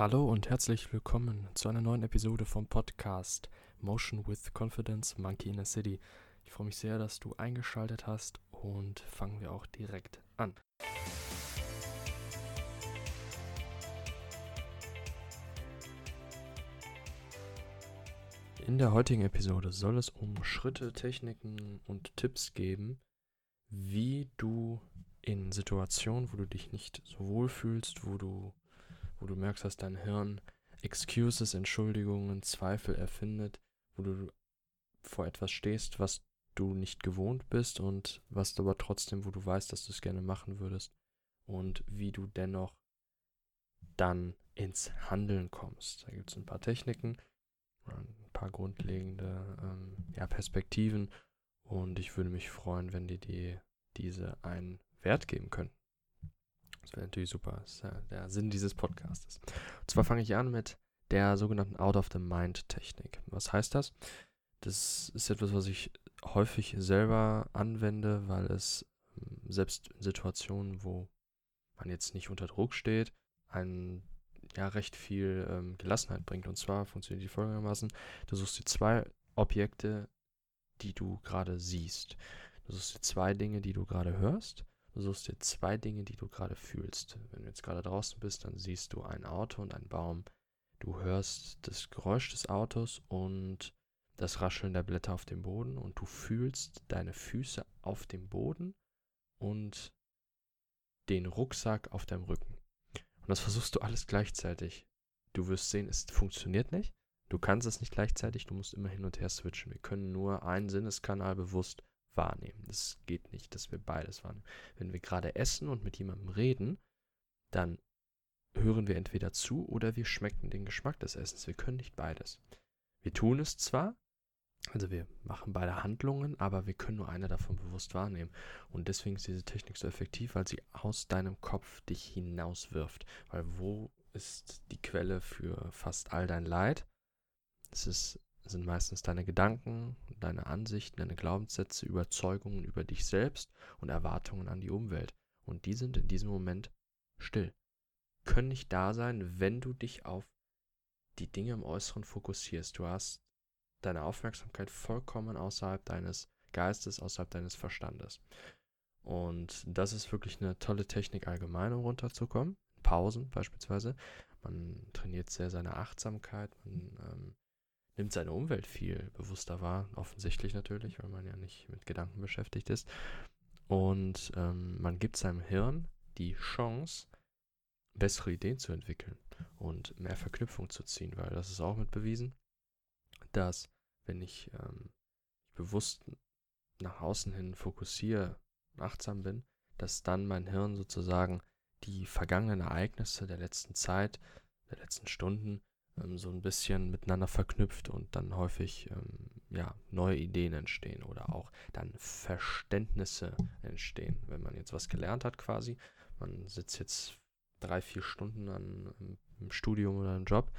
Hallo und herzlich willkommen zu einer neuen Episode vom Podcast Motion with Confidence Monkey in a City. Ich freue mich sehr, dass du eingeschaltet hast und fangen wir auch direkt an. In der heutigen Episode soll es um Schritte, Techniken und Tipps geben, wie du in Situationen, wo du dich nicht so wohl fühlst, wo du wo du merkst, dass dein Hirn Excuses, Entschuldigungen, Zweifel erfindet, wo du vor etwas stehst, was du nicht gewohnt bist und was du aber trotzdem, wo du weißt, dass du es gerne machen würdest und wie du dennoch dann ins Handeln kommst. Da gibt es ein paar Techniken, ein paar grundlegende ähm, ja, Perspektiven und ich würde mich freuen, wenn dir die, diese einen Wert geben können. Das wäre natürlich super. Das ist ja der Sinn dieses Podcasts. Und zwar fange ich an mit der sogenannten Out-of-the-Mind-Technik. Was heißt das? Das ist etwas, was ich häufig selber anwende, weil es ähm, selbst in Situationen, wo man jetzt nicht unter Druck steht, einen ja recht viel ähm, Gelassenheit bringt. Und zwar funktioniert die folgendermaßen: Du suchst dir zwei Objekte, die du gerade siehst. Du suchst dir zwei Dinge, die du gerade hörst Du suchst dir zwei Dinge, die du gerade fühlst. Wenn du jetzt gerade draußen bist, dann siehst du ein Auto und einen Baum. Du hörst das Geräusch des Autos und das Rascheln der Blätter auf dem Boden und du fühlst deine Füße auf dem Boden und den Rucksack auf deinem Rücken. Und das versuchst du alles gleichzeitig. Du wirst sehen, es funktioniert nicht. Du kannst es nicht gleichzeitig, du musst immer hin und her switchen. Wir können nur einen Sinneskanal bewusst wahrnehmen. Das geht nicht, dass wir beides wahrnehmen. Wenn wir gerade essen und mit jemandem reden, dann hören wir entweder zu oder wir schmecken den Geschmack des Essens. Wir können nicht beides. Wir tun es zwar, also wir machen beide Handlungen, aber wir können nur eine davon bewusst wahrnehmen. Und deswegen ist diese Technik so effektiv, weil sie aus deinem Kopf dich hinauswirft. Weil wo ist die Quelle für fast all dein Leid? Es ist sind meistens deine Gedanken, deine Ansichten, deine Glaubenssätze, Überzeugungen über dich selbst und Erwartungen an die Umwelt. Und die sind in diesem Moment still. Können nicht da sein, wenn du dich auf die Dinge im Äußeren fokussierst. Du hast deine Aufmerksamkeit vollkommen außerhalb deines Geistes, außerhalb deines Verstandes. Und das ist wirklich eine tolle Technik allgemein, um runterzukommen. Pausen beispielsweise. Man trainiert sehr seine Achtsamkeit, man ähm, nimmt seine Umwelt viel bewusster wahr, offensichtlich natürlich, weil man ja nicht mit Gedanken beschäftigt ist. Und ähm, man gibt seinem Hirn die Chance, bessere Ideen zu entwickeln und mehr Verknüpfung zu ziehen, weil das ist auch mit bewiesen, dass wenn ich ähm, bewusst nach außen hin fokussiere, achtsam bin, dass dann mein Hirn sozusagen die vergangenen Ereignisse der letzten Zeit, der letzten Stunden ähm, so ein bisschen miteinander verknüpft und dann häufig ähm, ja, neue Ideen entstehen oder auch dann Verständnisse entstehen. Wenn man jetzt was gelernt hat quasi, man sitzt jetzt drei, vier Stunden an, im, im Studium oder im Job,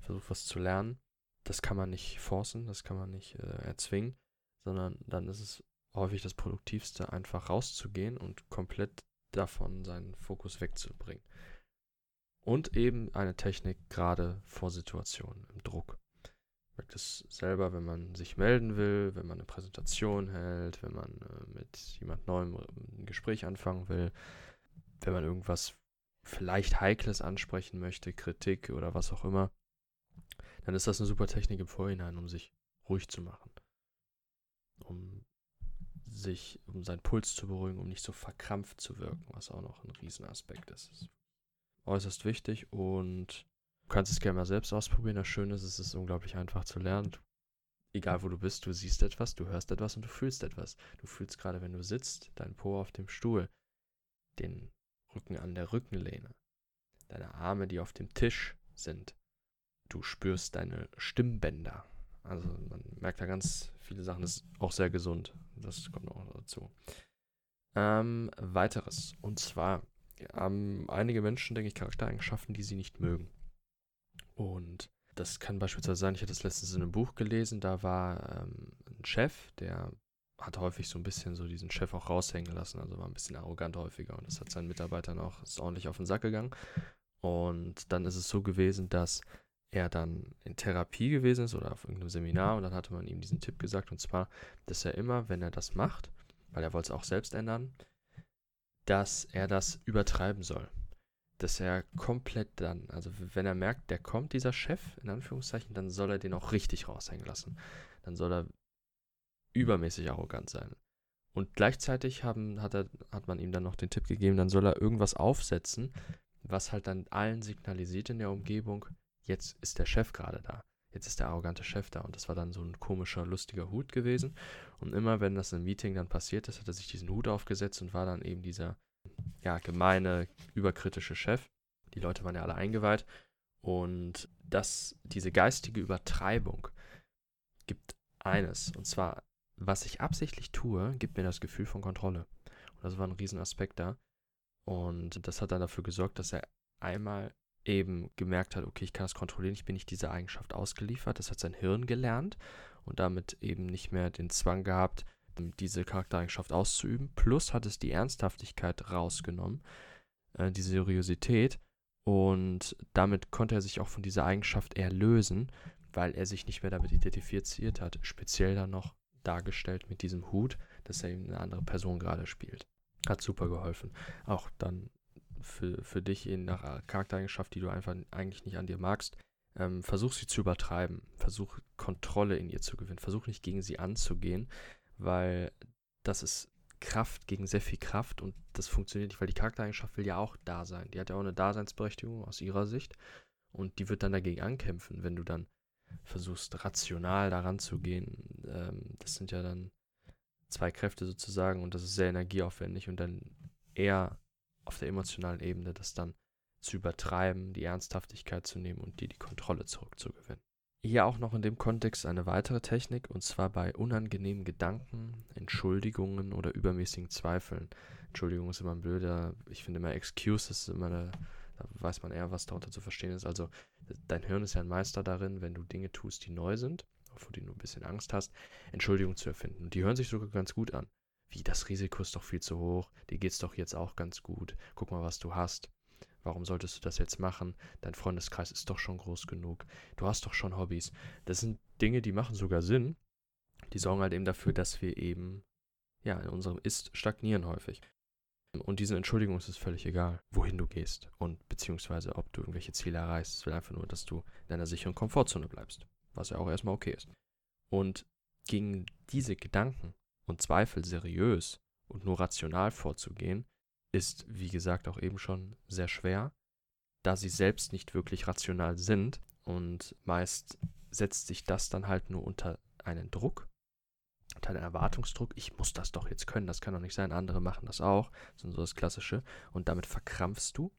versucht was zu lernen, das kann man nicht forcen, das kann man nicht äh, erzwingen, sondern dann ist es häufig das Produktivste, einfach rauszugehen und komplett davon seinen Fokus wegzubringen. Und eben eine Technik gerade vor Situationen im Druck. Ich merke das selber, wenn man sich melden will, wenn man eine Präsentation hält, wenn man äh, mit jemand Neuem ein Gespräch anfangen will, wenn man irgendwas vielleicht Heikles ansprechen möchte, Kritik oder was auch immer, dann ist das eine super Technik im Vorhinein, um sich ruhig zu machen. Um sich, um seinen Puls zu beruhigen, um nicht so verkrampft zu wirken, was auch noch ein Riesenaspekt ist äußerst wichtig und du kannst es gerne mal selbst ausprobieren. Das Schöne ist, es ist unglaublich einfach zu lernen. Egal wo du bist, du siehst etwas, du hörst etwas und du fühlst etwas. Du fühlst gerade, wenn du sitzt, dein Po auf dem Stuhl, den Rücken an der Rückenlehne, deine Arme, die auf dem Tisch sind. Du spürst deine Stimmbänder. Also man merkt da ganz viele Sachen. Das ist auch sehr gesund. Das kommt auch dazu. Ähm, weiteres. Und zwar haben einige Menschen, denke ich, Charaktereigenschaften, die sie nicht mögen. Und das kann beispielsweise sein, ich hatte das letztens in einem Buch gelesen, da war ähm, ein Chef, der hat häufig so ein bisschen so diesen Chef auch raushängen lassen, also war ein bisschen arrogant häufiger und das hat seinen Mitarbeitern auch ist ordentlich auf den Sack gegangen. Und dann ist es so gewesen, dass er dann in Therapie gewesen ist oder auf irgendeinem Seminar und dann hatte man ihm diesen Tipp gesagt und zwar, dass er immer, wenn er das macht, weil er wollte es auch selbst ändern, dass er das übertreiben soll. Dass er komplett dann, also wenn er merkt, der kommt, dieser Chef, in Anführungszeichen, dann soll er den auch richtig raushängen lassen. Dann soll er übermäßig arrogant sein. Und gleichzeitig haben, hat, er, hat man ihm dann noch den Tipp gegeben, dann soll er irgendwas aufsetzen, was halt dann allen signalisiert in der Umgebung, jetzt ist der Chef gerade da. Jetzt ist der arrogante Chef da. Und das war dann so ein komischer, lustiger Hut gewesen. Und immer, wenn das im Meeting dann passiert ist, hat er sich diesen Hut aufgesetzt und war dann eben dieser, ja, gemeine, überkritische Chef. Die Leute waren ja alle eingeweiht. Und das, diese geistige Übertreibung gibt eines. Und zwar, was ich absichtlich tue, gibt mir das Gefühl von Kontrolle. Und das war ein Riesenaspekt da. Und das hat dann dafür gesorgt, dass er einmal eben gemerkt hat, okay, ich kann das kontrollieren, ich bin nicht dieser Eigenschaft ausgeliefert. Das hat sein Hirn gelernt und damit eben nicht mehr den Zwang gehabt, diese Charaktereigenschaft auszuüben. Plus hat es die Ernsthaftigkeit rausgenommen, äh, die Seriosität. Und damit konnte er sich auch von dieser Eigenschaft eher lösen, weil er sich nicht mehr damit identifiziert hat. Speziell dann noch dargestellt mit diesem Hut, dass er eben eine andere Person gerade spielt. Hat super geholfen. Auch dann für, für dich in nach Charaktereigenschaft, die du einfach eigentlich nicht an dir magst, ähm, versuch sie zu übertreiben. Versuch Kontrolle in ihr zu gewinnen. Versuch nicht gegen sie anzugehen, weil das ist Kraft gegen sehr viel Kraft und das funktioniert nicht, weil die Charaktereigenschaft will ja auch da sein. Die hat ja auch eine Daseinsberechtigung aus ihrer Sicht und die wird dann dagegen ankämpfen, wenn du dann versuchst, rational daran zu gehen. Ähm, das sind ja dann zwei Kräfte sozusagen und das ist sehr energieaufwendig und dann eher auf der emotionalen Ebene das dann zu übertreiben, die Ernsthaftigkeit zu nehmen und dir die Kontrolle zurückzugewinnen. Hier auch noch in dem Kontext eine weitere Technik, und zwar bei unangenehmen Gedanken, Entschuldigungen oder übermäßigen Zweifeln. Entschuldigung ist immer ein blöder, ich finde immer Excuses immer eine, da weiß man eher, was darunter zu verstehen ist. Also dein Hirn ist ja ein Meister darin, wenn du Dinge tust, die neu sind, vor denen du ein bisschen Angst hast, Entschuldigungen zu erfinden. Und die hören sich sogar ganz gut an. Wie, das Risiko ist doch viel zu hoch, dir geht's doch jetzt auch ganz gut, guck mal, was du hast. Warum solltest du das jetzt machen? Dein Freundeskreis ist doch schon groß genug. Du hast doch schon Hobbys. Das sind Dinge, die machen sogar Sinn. Die sorgen halt eben dafür, dass wir eben, ja, in unserem Ist stagnieren häufig. Und diesen Entschuldigungen ist es völlig egal, wohin du gehst und beziehungsweise ob du irgendwelche Ziele erreichst. Es will einfach nur, dass du in deiner sicheren Komfortzone bleibst, was ja auch erstmal okay ist. Und gegen diese Gedanken und Zweifel seriös und nur rational vorzugehen, ist, wie gesagt, auch eben schon sehr schwer, da sie selbst nicht wirklich rational sind. Und meist setzt sich das dann halt nur unter einen Druck, unter einen Erwartungsdruck. Ich muss das doch jetzt können, das kann doch nicht sein, andere machen das auch, das ist so das Klassische. Und damit verkrampfst du.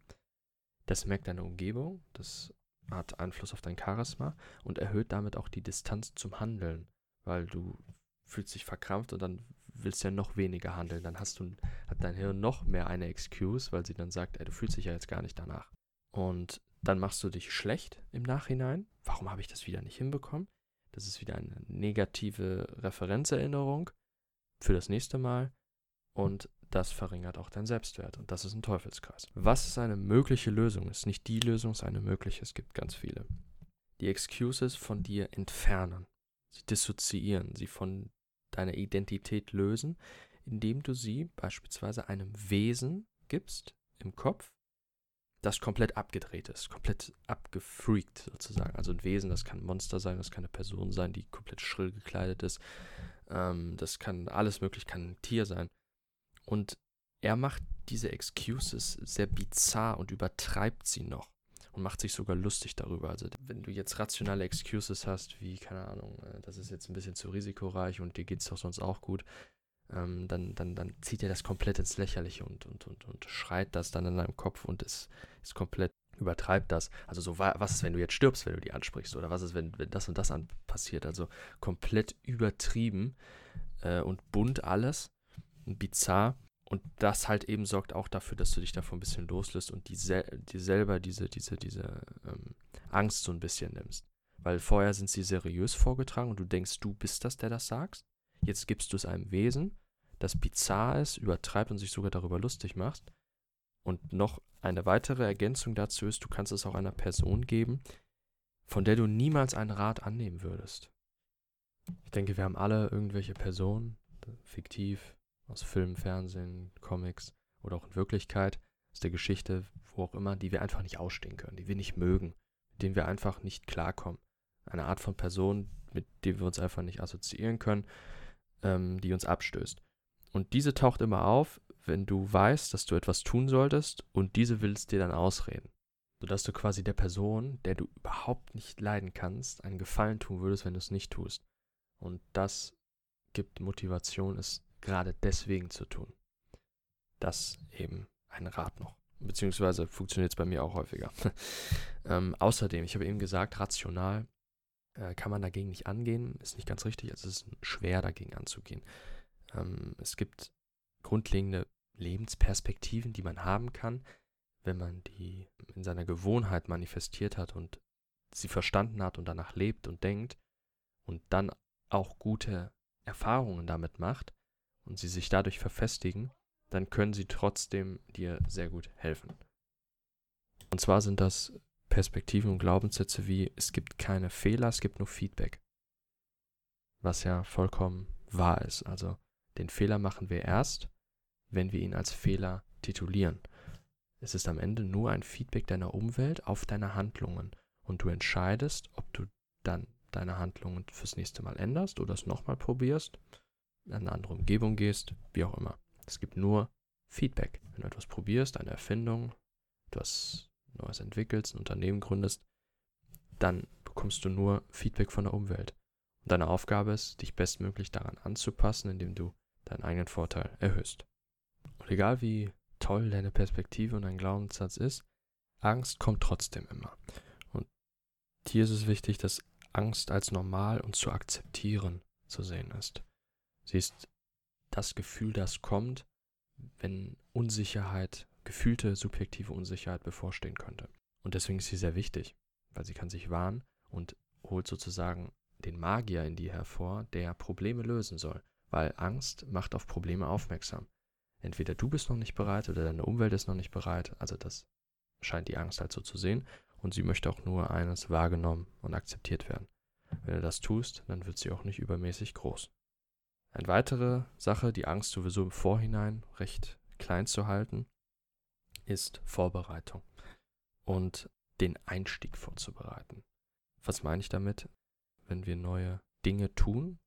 Das merkt deine Umgebung, das hat Einfluss auf dein Charisma und erhöht damit auch die Distanz zum Handeln, weil du fühlst dich verkrampft und dann willst ja noch weniger handeln. Dann hast du, hat dein Hirn noch mehr eine Excuse, weil sie dann sagt, ey, du fühlst dich ja jetzt gar nicht danach. Und dann machst du dich schlecht im Nachhinein. Warum habe ich das wieder nicht hinbekommen? Das ist wieder eine negative Referenzerinnerung für das nächste Mal. Und das verringert auch deinen Selbstwert. Und das ist ein Teufelskreis. Was ist eine mögliche Lösung? Ist nicht die Lösung, ist eine mögliche. Es gibt ganz viele. Die Excuses von dir entfernen. Sie dissoziieren, sie von deiner Identität lösen, indem du sie beispielsweise einem Wesen gibst im Kopf, das komplett abgedreht ist, komplett abgefreakt sozusagen. Also ein Wesen, das kann ein Monster sein, das kann eine Person sein, die komplett schrill gekleidet ist. Ähm, das kann alles möglich, kann ein Tier sein. Und er macht diese Excuses sehr bizarr und übertreibt sie noch und macht sich sogar lustig darüber. Also wenn du jetzt rationale Excuses hast, wie, keine Ahnung, äh, das ist jetzt ein bisschen zu risikoreich und dir geht es doch sonst auch gut, ähm, dann, dann, dann zieht er das komplett ins Lächerliche und, und, und, und schreit das dann in deinem Kopf und ist, ist komplett übertreibt das. Also so, was ist, wenn du jetzt stirbst, wenn du die ansprichst? Oder was ist, wenn, wenn das und das an passiert? Also komplett übertrieben äh, und bunt alles. Bizarr. Und das halt eben sorgt auch dafür, dass du dich davon ein bisschen loslöst und sel die selber diese, diese, diese ähm, Angst so ein bisschen nimmst. Weil vorher sind sie seriös vorgetragen und du denkst, du bist das, der das sagst. Jetzt gibst du es einem Wesen, das bizarr ist, übertreibt und sich sogar darüber lustig macht. Und noch eine weitere Ergänzung dazu ist, du kannst es auch einer Person geben, von der du niemals einen Rat annehmen würdest. Ich denke, wir haben alle irgendwelche Personen, fiktiv, aus Film, Fernsehen, Comics oder auch in Wirklichkeit, aus der Geschichte, wo auch immer, die wir einfach nicht ausstehen können, die wir nicht mögen, mit denen wir einfach nicht klarkommen. Eine Art von Person, mit der wir uns einfach nicht assoziieren können, ähm, die uns abstößt. Und diese taucht immer auf, wenn du weißt, dass du etwas tun solltest und diese will es dir dann ausreden. Sodass du quasi der Person, der du überhaupt nicht leiden kannst, einen Gefallen tun würdest, wenn du es nicht tust. Und das gibt Motivation, es gerade deswegen zu tun. Das eben ein Rat noch. Beziehungsweise funktioniert es bei mir auch häufiger. ähm, außerdem, ich habe eben gesagt, rational äh, kann man dagegen nicht angehen, ist nicht ganz richtig. Also es ist schwer dagegen anzugehen. Ähm, es gibt grundlegende Lebensperspektiven, die man haben kann, wenn man die in seiner Gewohnheit manifestiert hat und sie verstanden hat und danach lebt und denkt und dann auch gute Erfahrungen damit macht und sie sich dadurch verfestigen, dann können sie trotzdem dir sehr gut helfen. Und zwar sind das Perspektiven und Glaubenssätze wie es gibt keine Fehler, es gibt nur Feedback. Was ja vollkommen wahr ist. Also den Fehler machen wir erst, wenn wir ihn als Fehler titulieren. Es ist am Ende nur ein Feedback deiner Umwelt auf deine Handlungen und du entscheidest, ob du dann deine Handlungen fürs nächste Mal änderst oder es nochmal probierst, in eine andere Umgebung gehst, wie auch immer. Es gibt nur Feedback. Wenn du etwas probierst, eine Erfindung, etwas Neues entwickelst, ein Unternehmen gründest, dann bekommst du nur Feedback von der Umwelt. Und deine Aufgabe ist, dich bestmöglich daran anzupassen, indem du deinen eigenen Vorteil erhöhst. Und egal wie toll deine Perspektive und dein Glaubenssatz ist, Angst kommt trotzdem immer. Und hier ist es wichtig, dass Angst als normal und zu akzeptieren zu sehen ist. Sie ist das Gefühl, das kommt, wenn Unsicherheit, gefühlte subjektive Unsicherheit bevorstehen könnte. Und deswegen ist sie sehr wichtig, weil sie kann sich wahren und holt sozusagen den Magier in dir hervor, der Probleme lösen soll, weil Angst macht auf Probleme aufmerksam. Entweder du bist noch nicht bereit oder deine Umwelt ist noch nicht bereit, also das scheint die Angst halt so zu sehen, und sie möchte auch nur eines wahrgenommen und akzeptiert werden. Wenn du das tust, dann wird sie auch nicht übermäßig groß. Eine weitere Sache, die Angst sowieso im Vorhinein recht klein zu halten, ist Vorbereitung und den Einstieg vorzubereiten. Was meine ich damit? Wenn wir neue Dinge tun,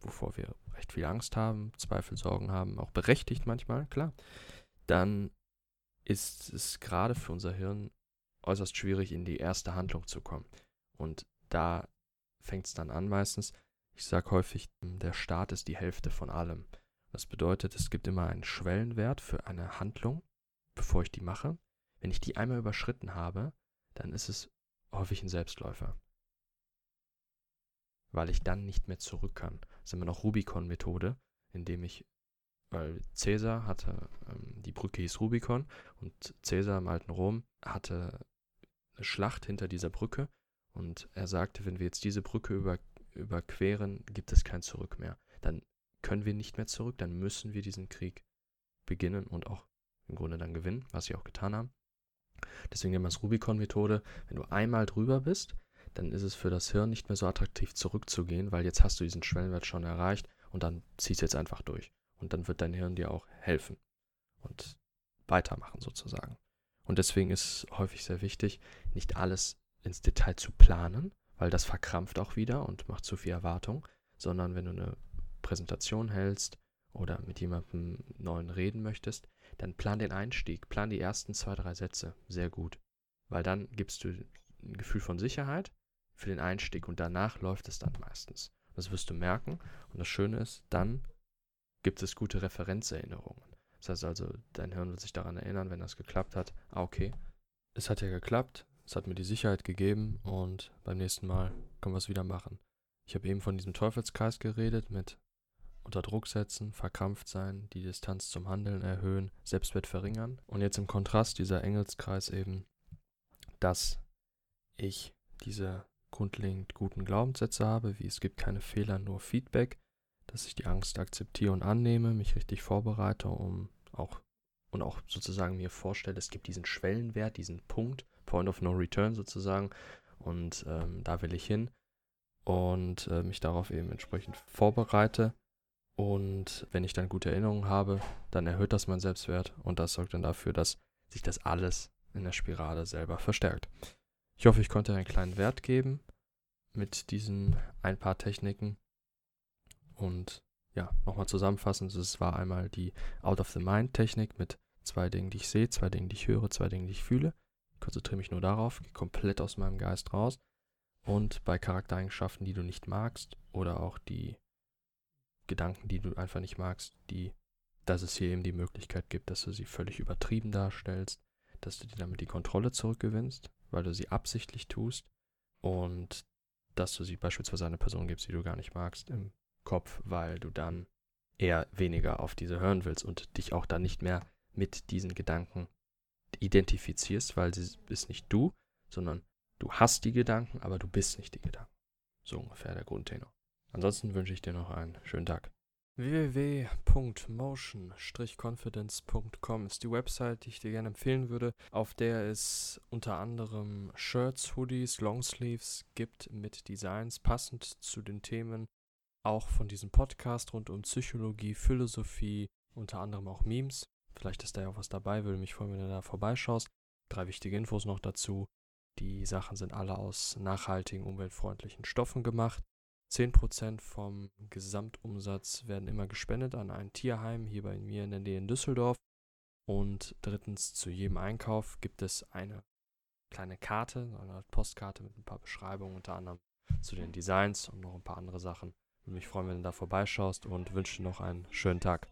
wovor wir recht viel Angst haben, Zweifel, Sorgen haben, auch berechtigt manchmal, klar, dann ist es gerade für unser Hirn äußerst schwierig, in die erste Handlung zu kommen. Und da fängt es dann an meistens. Ich sage häufig, der Start ist die Hälfte von allem. Das bedeutet, es gibt immer einen Schwellenwert für eine Handlung, bevor ich die mache. Wenn ich die einmal überschritten habe, dann ist es häufig ein Selbstläufer. Weil ich dann nicht mehr zurück kann. Das ist immer noch Rubicon-Methode, indem ich weil Cäsar hatte, ähm, die Brücke hieß Rubicon und Cäsar im alten Rom hatte eine Schlacht hinter dieser Brücke und er sagte, wenn wir jetzt diese Brücke über, überqueren, gibt es kein Zurück mehr. Dann können wir nicht mehr zurück, dann müssen wir diesen Krieg beginnen und auch im Grunde dann gewinnen, was sie auch getan haben. Deswegen nennen wir es Rubicon-Methode. Wenn du einmal drüber bist, dann ist es für das Hirn nicht mehr so attraktiv zurückzugehen, weil jetzt hast du diesen Schwellenwert schon erreicht und dann ziehst du jetzt einfach durch. Und dann wird dein Hirn dir auch helfen und weitermachen sozusagen. Und deswegen ist es häufig sehr wichtig, nicht alles ins Detail zu planen, weil das verkrampft auch wieder und macht zu viel Erwartung, sondern wenn du eine Präsentation hältst oder mit jemandem neuen reden möchtest, dann plan den Einstieg, plan die ersten zwei, drei Sätze sehr gut, weil dann gibst du ein Gefühl von Sicherheit für den Einstieg und danach läuft es dann meistens. Das wirst du merken und das Schöne ist, dann gibt es gute Referenzerinnerungen. Das heißt also, dein Hirn wird sich daran erinnern, wenn das geklappt hat. Ah, okay, es hat ja geklappt, es hat mir die Sicherheit gegeben und beim nächsten Mal können wir es wieder machen. Ich habe eben von diesem Teufelskreis geredet mit unter Druck setzen, verkrampft sein, die Distanz zum Handeln erhöhen, Selbstwert verringern. Und jetzt im Kontrast dieser Engelskreis eben, dass ich diese grundlegend guten Glaubenssätze habe, wie es gibt keine Fehler, nur Feedback, dass ich die Angst akzeptiere und annehme, mich richtig vorbereite, um auch und auch sozusagen mir vorstelle, es gibt diesen Schwellenwert, diesen Punkt, Point of No Return sozusagen, und ähm, da will ich hin und äh, mich darauf eben entsprechend vorbereite. Und wenn ich dann gute Erinnerungen habe, dann erhöht das mein Selbstwert und das sorgt dann dafür, dass sich das alles in der Spirale selber verstärkt. Ich hoffe, ich konnte einen kleinen Wert geben mit diesen ein paar Techniken. Und ja, nochmal zusammenfassend, es war einmal die Out-of-the-Mind-Technik mit zwei Dingen, die ich sehe, zwei Dingen, die ich höre, zwei Dingen, die ich fühle. Konzentriere mich nur darauf, gehe komplett aus meinem Geist raus. Und bei Charaktereigenschaften, die du nicht magst, oder auch die Gedanken, die du einfach nicht magst, die, dass es hier eben die Möglichkeit gibt, dass du sie völlig übertrieben darstellst, dass du dir damit die Kontrolle zurückgewinnst, weil du sie absichtlich tust und dass du sie beispielsweise einer Person gibst, die du gar nicht magst im Kopf, weil du dann eher weniger auf diese hören willst und dich auch dann nicht mehr mit diesen Gedanken identifizierst, weil sie ist nicht du, sondern du hast die Gedanken, aber du bist nicht die Gedanken. So ungefähr der Grundtenor. Ansonsten wünsche ich dir noch einen schönen Tag www.motion-confidence.com ist die Website, die ich dir gerne empfehlen würde, auf der es unter anderem Shirts, Hoodies, Longsleeves gibt mit Designs passend zu den Themen auch von diesem Podcast rund um Psychologie, Philosophie, unter anderem auch Memes. Vielleicht ist da ja auch was dabei, würde mich freuen, wenn du da vorbeischaust. Drei wichtige Infos noch dazu. Die Sachen sind alle aus nachhaltigen, umweltfreundlichen Stoffen gemacht. 10% vom Gesamtumsatz werden immer gespendet an ein Tierheim hier bei mir in der Nähe in Düsseldorf. Und drittens, zu jedem Einkauf gibt es eine kleine Karte, eine Postkarte mit ein paar Beschreibungen, unter anderem zu den Designs und noch ein paar andere Sachen. Würde mich freuen, wenn du da vorbeischaust und wünsche dir noch einen schönen Tag.